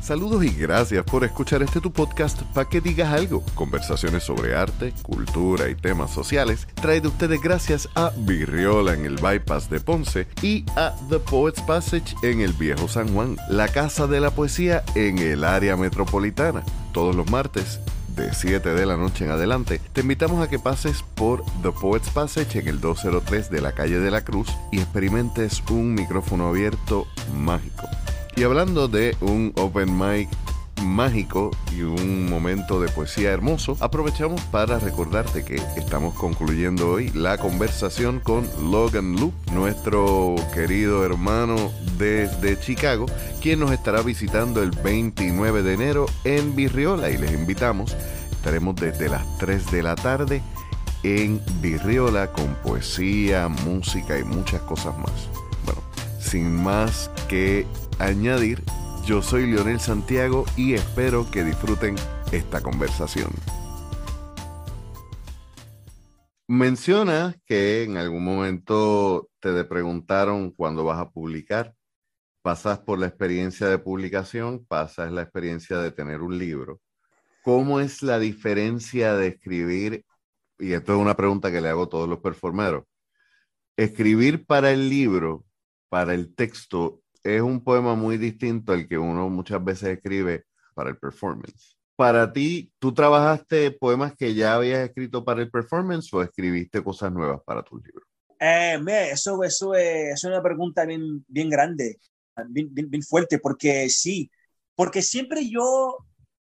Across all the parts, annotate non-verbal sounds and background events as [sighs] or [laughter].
Saludos y gracias por escuchar este tu podcast para que digas algo. Conversaciones sobre arte, cultura y temas sociales. Trae de ustedes gracias a Virriola en el Bypass de Ponce y a The Poets Passage en el Viejo San Juan, la casa de la poesía en el área metropolitana. Todos los martes de 7 de la noche en adelante, te invitamos a que pases por The Poets Passage en el 203 de la calle de la Cruz y experimentes un micrófono abierto mágico. Y hablando de un open mic mágico y un momento de poesía hermoso, aprovechamos para recordarte que estamos concluyendo hoy la conversación con Logan Loop, nuestro querido hermano desde Chicago, quien nos estará visitando el 29 de enero en Virriola y les invitamos, estaremos desde las 3 de la tarde en Virriola con poesía, música y muchas cosas más. Bueno, sin más que añadir, yo soy Leonel Santiago y espero que disfruten esta conversación. Menciona que en algún momento te preguntaron cuándo vas a publicar. Pasas por la experiencia de publicación, pasas la experiencia de tener un libro. ¿Cómo es la diferencia de escribir? Y esto es una pregunta que le hago a todos los performeros. Escribir para el libro, para el texto, es un poema muy distinto al que uno muchas veces escribe para el performance. Para ti, ¿tú trabajaste poemas que ya habías escrito para el performance o escribiste cosas nuevas para tu libro? Eh, eso, es, una pregunta bien, grande, bien, fuerte, porque sí, porque siempre yo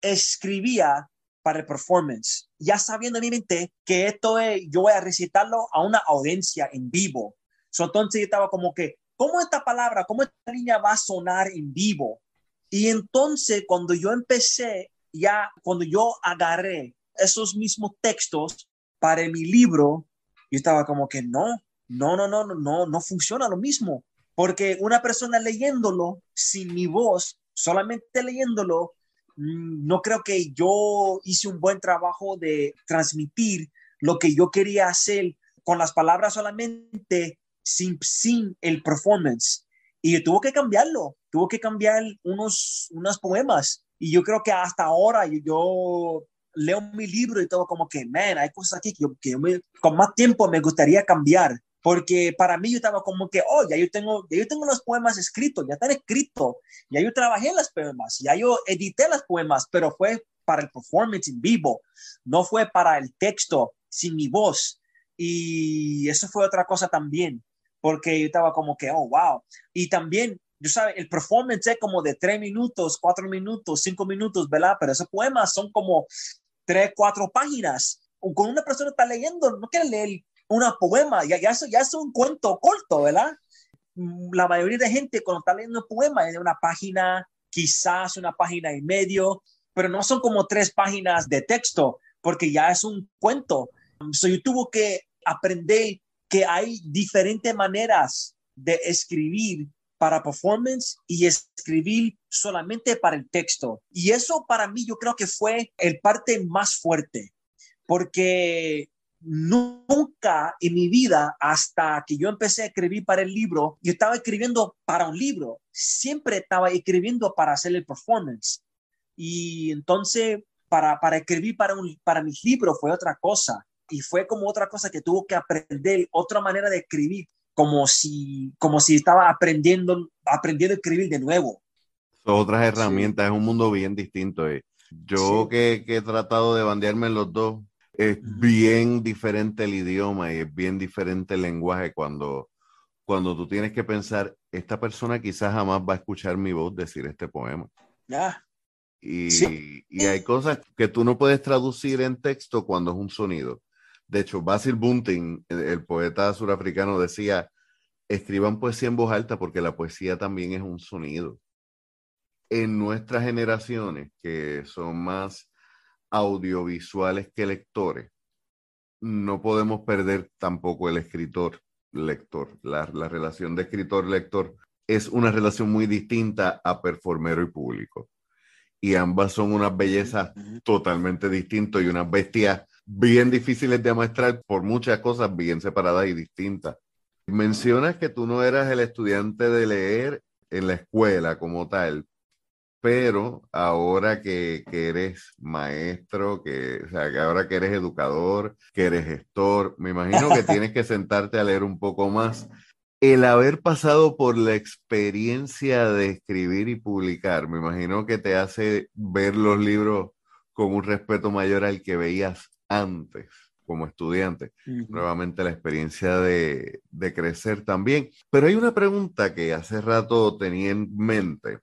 escribía para el performance, ya sabiendo en mi mente que esto es, yo voy a recitarlo a una audiencia en vivo. entonces yo estaba como que, ¿cómo esta palabra, cómo esta línea va a sonar en vivo? Y entonces cuando yo empecé, ya cuando yo agarré esos mismos textos para mi libro, yo estaba como que no, no, no, no, no, no funciona lo mismo. Porque una persona leyéndolo sin mi voz, solamente leyéndolo, mm, no creo que yo hice un buen trabajo de transmitir lo que yo quería hacer con las palabras solamente sin, sin el performance. Y tuvo que cambiarlo, tuvo que cambiar unos, unos poemas. Y yo creo que hasta ahora yo, leo mi libro y todo como que, man, hay cosas aquí que, yo, con más tiempo me gustaría cambiar. Porque para mí yo estaba como que, oh, ya yo tengo, ya yo tengo los poemas escritos, ya están escritos, ya yo trabajé los poemas, ya yo edité los poemas, pero fue para el performance en vivo, no fue para el texto sin mi voz. Y eso fue otra cosa también porque yo estaba como que, oh, wow. Y también, yo sabes, el performance es como de tres minutos, cuatro minutos, cinco minutos, ¿verdad? Pero esos poemas son como tres, cuatro páginas. Con una persona está leyendo, no quiere leer una poema, ya, ya, ya es un cuento corto, ¿verdad? Mm, la mayoría de gente cuando está leyendo un poema es de una página, quizás una página y medio, pero no son como tres páginas de texto, porque ya es un cuento. So, yo tuve que aprender que hay diferentes maneras de escribir para performance y escribir solamente para el texto. Y eso para mí yo creo que fue el parte más fuerte, porque nunca en mi vida, hasta que yo empecé a escribir para el libro, yo estaba escribiendo para un libro, siempre estaba escribiendo para hacer el performance. Y entonces, para, para escribir para, un, para mis libros fue otra cosa y fue como otra cosa que tuvo que aprender, otra manera de escribir, como si, como si estaba aprendiendo, aprendiendo a escribir de nuevo. Son otras herramientas, es un mundo bien distinto. Eh. Yo que, que, he tratado de bandearme en los dos, es bien diferente el idioma y es bien diferente el lenguaje cuando, cuando tú tienes que pensar, esta persona quizás jamás va a escuchar mi voz decir este poema. Y, y, hay cosas que tú no puedes traducir en texto cuando es un sonido. De hecho, Basil Bunting, el poeta surafricano, decía, escriban poesía en voz alta porque la poesía también es un sonido. En nuestras generaciones, que son más audiovisuales que lectores, no podemos perder tampoco el escritor-lector. La, la, relación de escritor-lector es una relación muy distinta a performero y público. Y ambas son unas bellezas totalmente distintas y unas bestias bien difíciles de muestrar por muchas cosas bien separadas y distintas. Mencionas que tú no eras el estudiante de leer en la escuela como tal, pero ahora que, que, eres maestro, que, o sea, que ahora que eres educador, que eres gestor, me imagino que [laughs] tienes que sentarte a leer un poco más. El haber pasado por la experiencia de escribir y publicar, me imagino que te hace ver los libros con un respeto mayor al que veías antes como estudiante. Nuevamente la experiencia de, de crecer también. Pero hay una pregunta que hace rato tenía en mente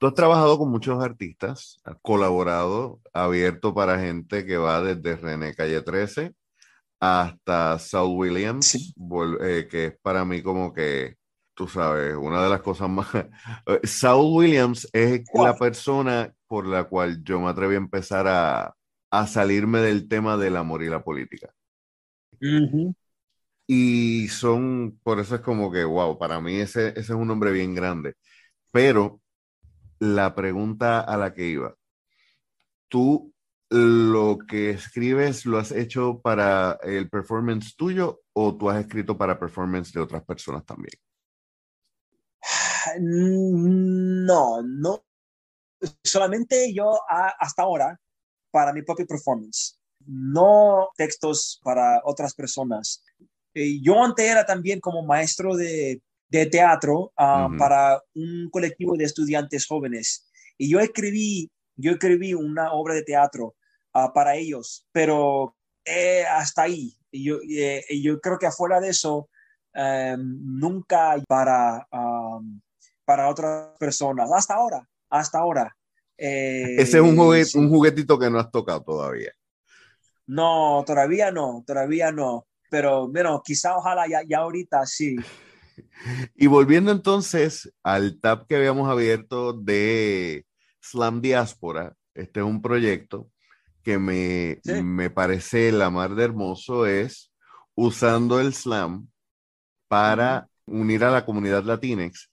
Tú has trabajado con muchos artistas, has colaborado, abierto para gente que va desde René Calle 13 hasta Saul Williams, eh, que es para mí como que, tú sabes, una de las cosas más... [laughs] Saul Williams es la persona por la cual yo me atreví a empezar a, a salirme del tema del amor y la política. Y son, por eso es como que, wow, para mí ese, ese es un hombre bien grande. Pero la pregunta a la que iba. ¿Tú lo que escribes lo has hecho para el performance tuyo o tú has escrito para performance de otras personas también? [sighs] No, no. Solamente yo hasta ahora para mi propio performance, no textos para otras personas. Eh, yo antes era también como maestro de de teatro ah, para un colectivo de estudiantes jóvenes. Y yo escribí, yo escribí una obra de teatro ah, para ellos, pero eh, hasta ahí. Y yo, eh, yo creo que afuera de eso, em, nunca para, para otras personas, hasta ahora, hasta ahora. Eh, Ese es un, un juguetito que no has tocado todavía. No, todavía no, todavía no. Pero bueno, quizá ojalá ya, ya ahorita sí. [laughs] Y volviendo entonces al tab que habíamos abierto de Slam Diáspora, este es un proyecto que me, me parece la mar de hermoso, es usando el slam para unir a la comunidad latinex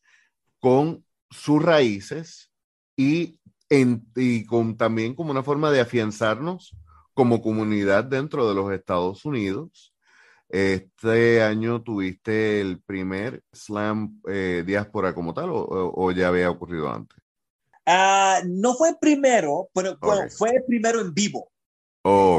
con sus raíces y, y con, también como una forma de afianzarnos como comunidad dentro de los Estados Unidos este año tuviste el primer slam eh, diáspora como tal o, ya había ocurrido antes? Ah, no fue primero, pero fue el primero en vivo.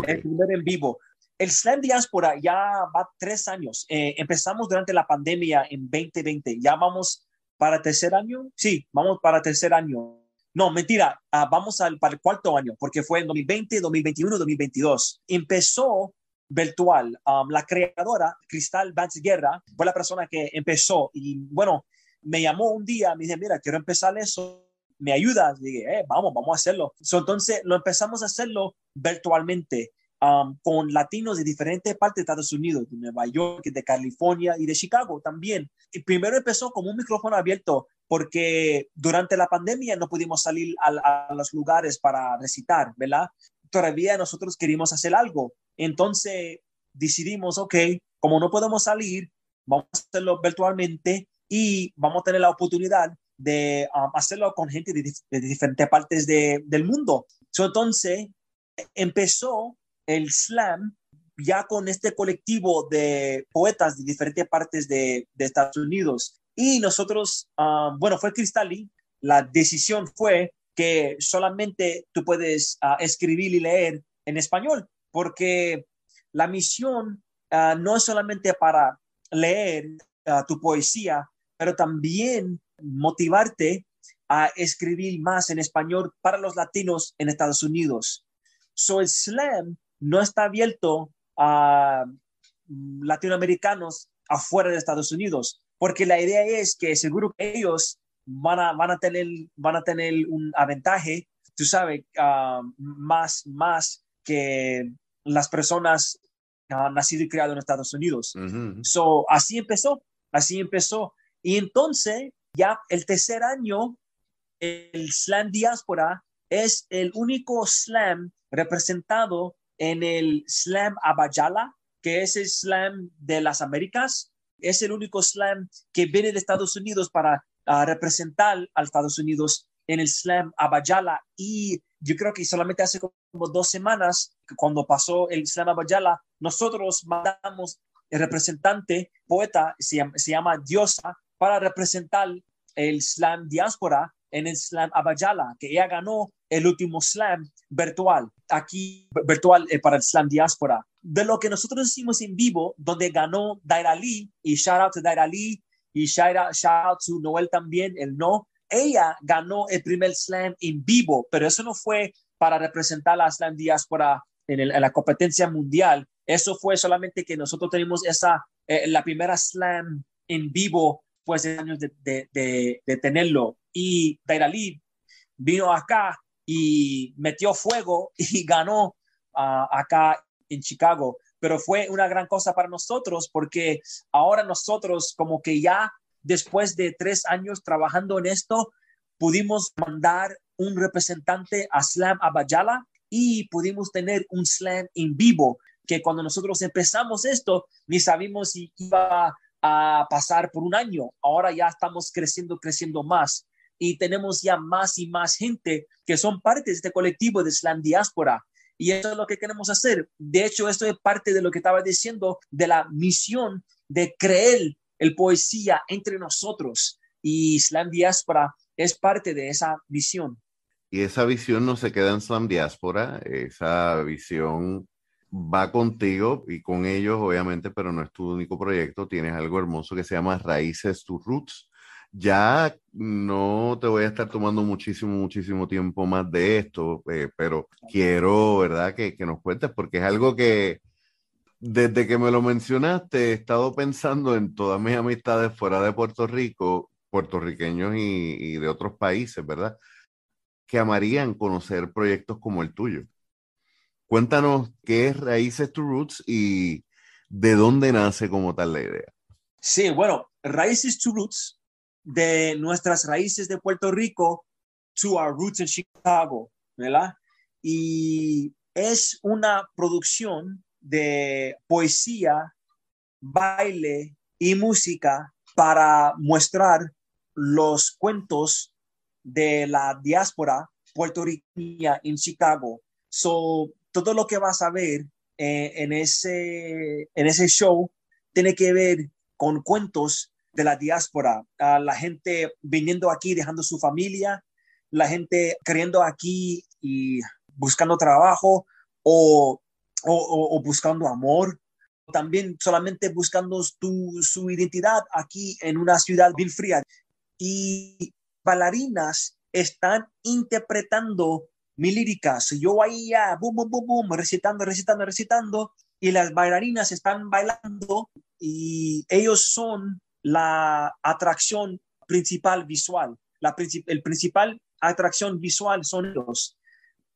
El primero en vivo. El slam diáspora ya va tres años. Eh, empezamos durante la pandemia en 2020. Ya vamos para tercer año. Sí, vamos para tercer año. No, mentira, ah, vamos al, para el cuarto año, porque fue en 2020, 2021, 2022. Empezó virtual. Um, la creadora, Cristal Vance Guerra, fue la persona que empezó y bueno, me llamó un día, me dice, mira, quiero empezar eso, ¿me ayudas? dije, eh, vamos, vamos a hacerlo. entonces lo empezamos a hacerlo virtualmente. Um, con latinos de diferentes partes de Estados Unidos, de Nueva York, de California y de Chicago también. Y primero empezó como un micrófono abierto porque durante la pandemia no pudimos salir a, a los lugares para recitar, ¿verdad? Todavía nosotros queríamos hacer algo entonces decidimos, ok, como no podemos salir, vamos a hacerlo virtualmente y vamos a tener la oportunidad de um, hacerlo con gente de, diferentes partes del mundo. entonces empezó el slam ya con este colectivo de poetas de diferentes partes de, Estados Unidos. Y nosotros, um, bueno, fue Cristali, la decisión fue que solamente tú puedes uh, escribir y leer en español porque la misión ah, no es solamente para leer ah, tu poesía, pero también motivarte a escribir más en español para los latinos en Estados Unidos. So el slam no está abierto a latinoamericanos afuera de Estados Unidos, porque la idea es que seguro que ellos van a, van a, tener, van a tener un aventaje, tú sabes, ah, más, más que las personas han nacido y criado en Estados Unidos. so, así empezó, así empezó. Y entonces, ya el tercer año, el slam diáspora es el único slam representado en el slam Abayala, que es el slam de las Américas. Es el único slam que viene de Estados Unidos para ah, representar a Estados Unidos en el slam Abayala. Y yo creo que solamente hace como dos semanas, cuando pasó el Slam Abayala, nosotros mandamos el representante, poeta, se llama, Diosa, para representar el Slam Diáspora en el slam Abayala, que ella ganó el último slam virtual, aquí virtual eh, para el slam diáspora. De lo que nosotros hicimos en vivo, donde ganó Daira Lee, y shout out to Daira Lee, y shout out, shout out to Noel también, el no. Ella ganó el primer slam en vivo, pero eso no fue para representar la slam diáspora en, la competencia mundial. Eso fue solamente que nosotros tenemos esa, eh, la primera slam en vivo después de años de, tenerlo. Y Dairali vino acá y metió fuego [laughs] y ganó uh, acá en Chicago. Pero fue una gran cosa para nosotros porque ahora nosotros como que ya después de tres años trabajando en esto, pudimos mandar un representante a Slam Abayala y pudimos tener un slam en vivo que cuando nosotros empezamos esto ni sabíamos si iba a pasar por un año. Ahora ya estamos creciendo, creciendo más y tenemos ya más y más gente que son parte de este colectivo de Slam Diáspora. Y eso es lo que queremos hacer. De hecho, esto es parte de lo que estaba diciendo de la misión de creer el poesía entre nosotros. Y Slam Diáspora es parte de esa visión. Y esa visión no se queda en Slam Diáspora, esa visión va contigo y con ellos, obviamente, pero no es tu único proyecto. Tienes algo hermoso que se llama Raíces to Roots. Ya no te voy a estar tomando muchísimo, muchísimo tiempo más de esto, eh, pero quiero, ¿verdad?, que, que nos cuentes, porque es algo que desde que me lo mencionaste he estado pensando en todas mis amistades fuera de Puerto Rico, puertorriqueños y, y de otros países, ¿verdad? Que amarían conocer proyectos como el tuyo. Cuéntanos qué es Raíces to Roots y de dónde nace como tal la idea. Sí, bueno, Raíces to Roots, de nuestras raíces de Puerto Rico to our roots in Chicago, ¿verdad? Y es una producción de poesía, baile y música para mostrar los cuentos de la diáspora puertorriqueña en Chicago. So, todo lo que vas a ver eh, en, ese, en ese show tiene que ver con cuentos de la diáspora, a la gente viniendo aquí, dejando su familia, la gente creyendo aquí y buscando trabajo o, o, buscando amor, también solamente buscando tu, su identidad aquí en una ciudad bien fría. Y bailarinas están interpretando mi lírica, yo ahí ya, boom, boom, boom, boom, recitando, recitando, recitando, y las bailarinas están bailando y ellos son la atracción principal visual. La el principal atracción visual son ellos.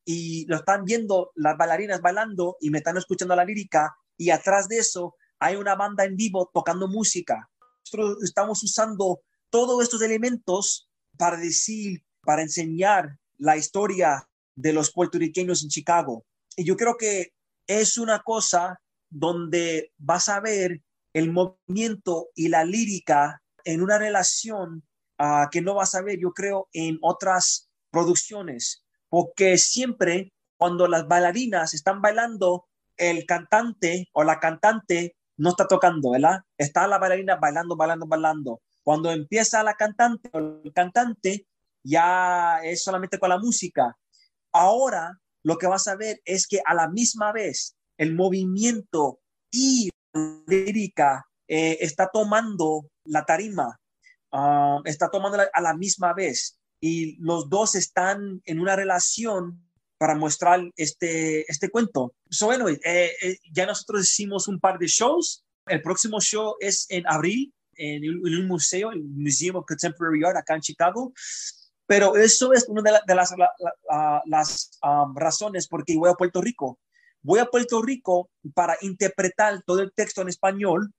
Y lo están viendo las bailarinas bailando y me están escuchando la lírica y atrás de eso hay una banda en vivo tocando música. Nosotros estamos usando todos estos elementos para decir, para enseñar la historia de los puertorriqueños en Chicago. Y yo creo que es una cosa donde vas a ver el movimiento y la lírica en una relación uh, que no vas a ver, yo creo, en otras producciones, porque siempre cuando las bailarinas están bailando, el cantante o la cantante no está tocando, ¿verdad? Está la bailarina bailando, bailando, bailando. Cuando empieza la cantante o el cantante, ya es solamente con la música. Ahora lo que vas a ver es que a la misma vez el movimiento y lírica eh, está tomando la tarima, ah, está tomando a la misma vez y los dos están en una relación para mostrar este, este cuento. So, bueno, eh, eh, ya nosotros hicimos un par de shows. El próximo show es en abril en, en un museo, el Museum of Contemporary Art acá en Chicago. Pero eso es una de, las, las um, razones por qué voy a Puerto Rico. Voy a Puerto Rico para interpretar todo el texto en español,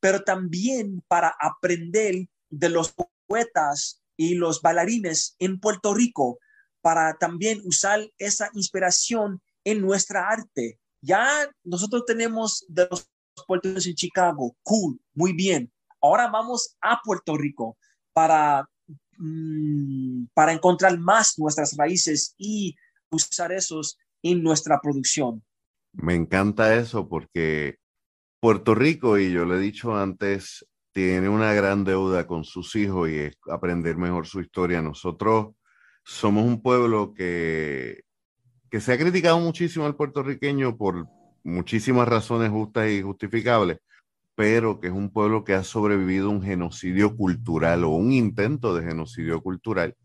pero también para aprender de los poetas y los bailarines en Puerto Rico, para también usar esa inspiración en nuestra arte. Ya nosotros tenemos de los puertos en Chicago, cool, muy bien. Ahora vamos a Puerto Rico para Mm, para encontrar más nuestras raíces y usar esos en nuestra producción. Me encanta eso porque Puerto Rico, y yo lo he dicho antes, tiene una gran deuda con sus hijos y es aprender mejor su historia. Nosotros somos un pueblo que, que se ha criticado muchísimo al puertorriqueño por muchísimas razones justas y justificables, pero que es un pueblo que ha sobrevivido un genocidio cultural o un intento de genocidio cultural.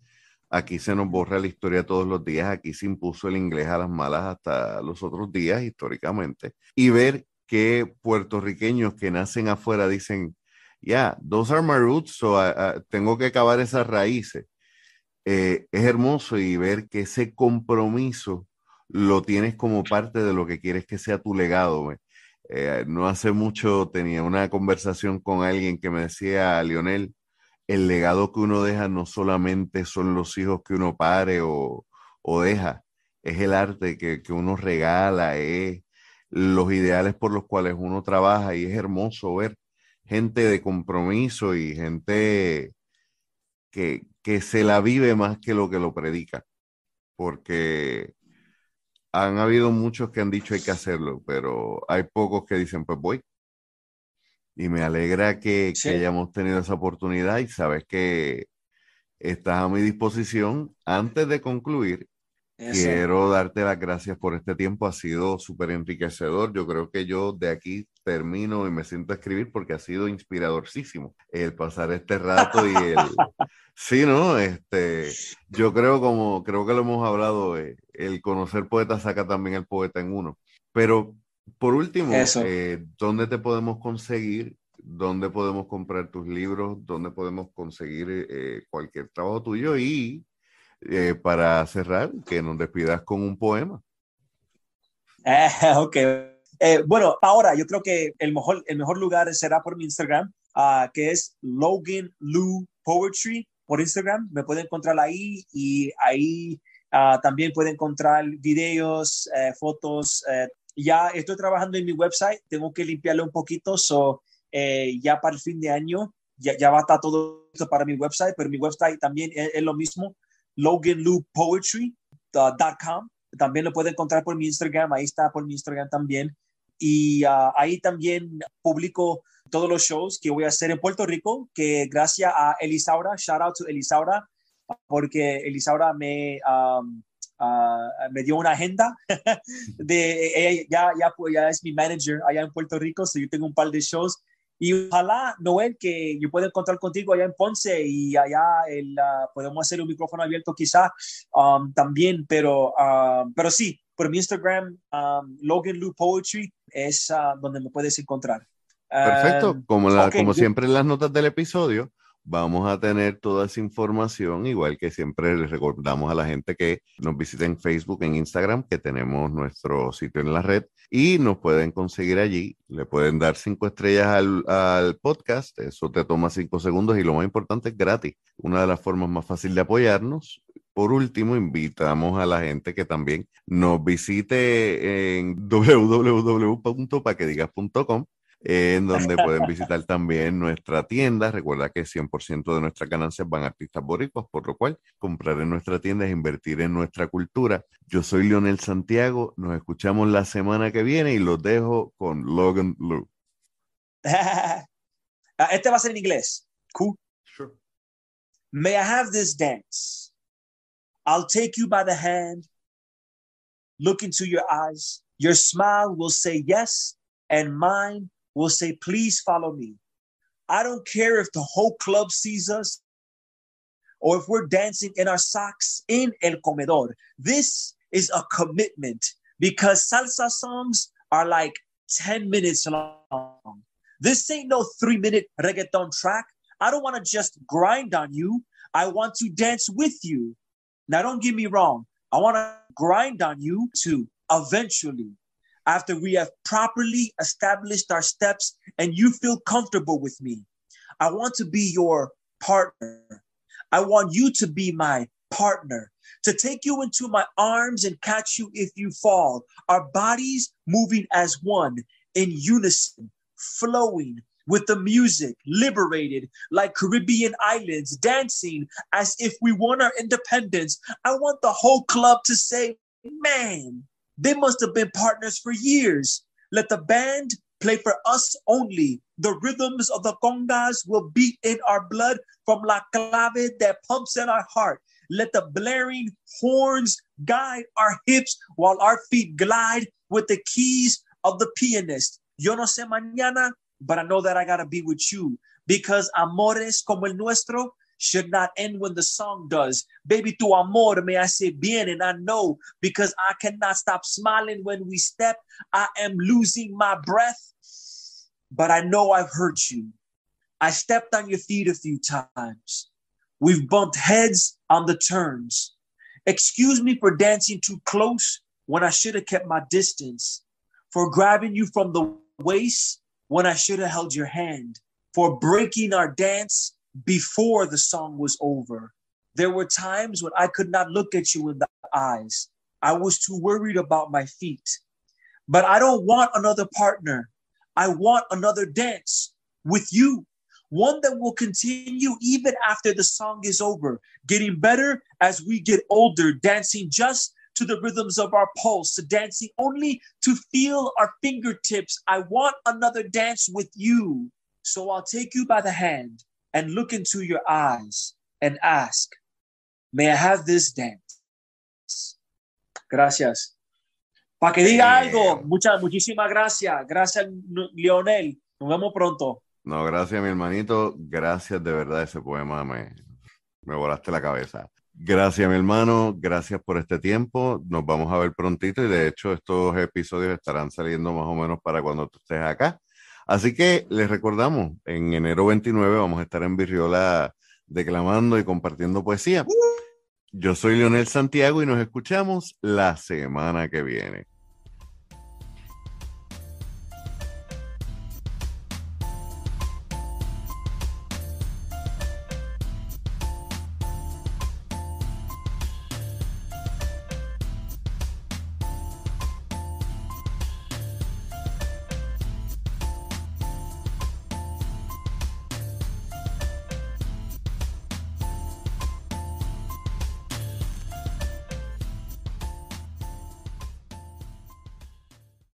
Aquí se nos borra la historia todos los días, aquí se impuso el inglés a las malas hasta los otros días históricamente. Y ver que puertorriqueños que nacen afuera dicen, ya, those are my roots, tengo que acabar esas raíces. Eh, es hermoso y ver que ese compromiso lo tienes como parte de lo que quieres que sea tu legado. Eh, no hace mucho tenía una conversación con alguien que me decía, Lionel, el legado que uno deja no solamente son los hijos que uno pare o, o deja, es el arte que, que uno regala, es los ideales por los cuales uno trabaja y es hermoso ver gente de compromiso y gente que, que se la vive más que lo que lo predica, porque han habido muchos que han dicho hay que hacerlo, pero hay pocos que dicen pues voy. Y me alegra que, que hayamos tenido esa oportunidad y sabes que estás a mi disposición. Antes de concluir, Quiero darte las gracias por este tiempo, ha sido súper enriquecedor. Yo creo que yo de aquí termino y me siento a escribir porque ha sido inspiradorcísimo el pasar este rato y el... [laughs] sí, ¿no? Este, yo creo como, creo que lo hemos hablado, eh, el conocer poeta saca también el poeta en uno. Pero por último, eh, ¿dónde te podemos conseguir? ¿Dónde podemos comprar tus libros? ¿Dónde podemos conseguir eh, cualquier trabajo tuyo? Y eh, para cerrar, que nos despidas con un poema. Eh, [laughs] ok. Eh, bueno, ahora yo creo que el mejor, el mejor lugar será por mi Instagram, uh, que es Logan Lou Poetry por Instagram. Me pueden encontrar ahí y ahí uh, también pueden encontrar videos, eh, fotos. Ya estoy trabajando en mi website, tengo que limpiarlo un poquito, so ya para el fin de año ya, ya va a estar todo esto para mi website, pero mi website también es lo mismo, loganloupoetry.com. También lo pueden encontrar por mi Instagram, ahí está por mi Instagram también. Y uh, ahí también publico todos los shows que voy a hacer en Puerto Rico, que gracias a Elisaura, shout out to Elisaura, porque Elisaura me, um, uh, me dio una agenda [laughs] de ella ya, ya, ya es mi manager allá en Puerto Rico, so yo tengo un par de shows y ojalá, Noel, que yo pueda encontrar contigo allá en Ponce y allá el, uh, podemos hacer un micrófono abierto quizá um, también, pero, uh, pero sí, por mi Instagram, um, Logan Lou Poetry, es uh, donde me puedes encontrar. Perfecto, como, la, como siempre en las notas del episodio, vamos a tener toda esa información, igual que siempre les recordamos a la gente que nos visite en Facebook, en Instagram, que tenemos nuestro sitio en la red y nos pueden conseguir allí. Le pueden dar cinco estrellas al, al podcast, eso te toma cinco segundos y lo más importante es gratis. Una de las formas más fáciles de apoyarnos. Por último, invitamos a la gente que también nos visite en [laughs] www.paquedigas.com en donde pueden visitar también nuestra tienda. Recuerda que 100% de nuestras ganancias van a artistas boricuas, por lo cual comprar en nuestra tienda es invertir en nuestra cultura. Yo soy Leonel Santiago, nos escuchamos la semana que viene y los dejo con Logan Lou. [laughs] Ah, este va a ser en inglés. Cool. Sure. May I have this dance? I'll take you by the hand, look into your eyes. Your smile will say yes, and mine will say, Please follow me. I don't care if the whole club sees us or if we're dancing in our socks in El Comedor. This is a commitment because salsa songs are like 10 minutes long. This ain't no three minute reggaeton track. I don't want to just grind on you. I want to dance with you. Now, don't get me wrong. I want to grind on you to eventually after we have properly established our steps and you feel comfortable with me. I want to be your partner. I want you to be my partner, to take you into my arms and catch you if you fall. Our bodies moving as one in unison, flowing with the music, liberated like Caribbean islands, dancing as if we won our independence. I want the whole club to say, man, they must have been partners for years. Let the band play for us only. The rhythms of the congas will beat in our blood from La Clave that pumps in our heart. Let the blaring horns guide our hips while our feet glide with the keys of the pianist. Yo no sé mañana, but I know that I gotta be with you because amores como el nuestro should not end when the song does. Baby, tu amor me hace bien, and I know because I cannot stop smiling when we step. I am losing my breath, but I know I've hurt you. I stepped on your feet a few times. We've bumped heads on the turns. Excuse me for dancing too close when I should have kept my distance, for grabbing you from the waist when I should have held your hand, for breaking our dance before the song was over. There were times when I could not look at you in the eyes. I was too worried about my feet. But I don't want another partner. I want another dance with you, one that will continue even after the song is over, getting better as we get older, dancing just to the rhythms of our pulse, dancing only to feel our fingertips. I want another dance with you. So I'll take you by the hand and look into your eyes and ask, May I have this dance? Gracias. Para que diga algo, muchas, muchísimas gracias. Gracias, Lionel. Nos vemos pronto. No, gracias, mi hermanito. Gracias de verdad. Ese poema me, me volaste la cabeza. Gracias, mi hermano. Gracias por este tiempo. Nos vamos a ver prontito y de hecho estos episodios estarán saliendo más o menos para cuando tú estés acá. Así que les recordamos, en enero 29 vamos a estar en Virriola declamando y compartiendo poesía. Yo soy Leonel Santiago y nos escuchamos la semana que viene.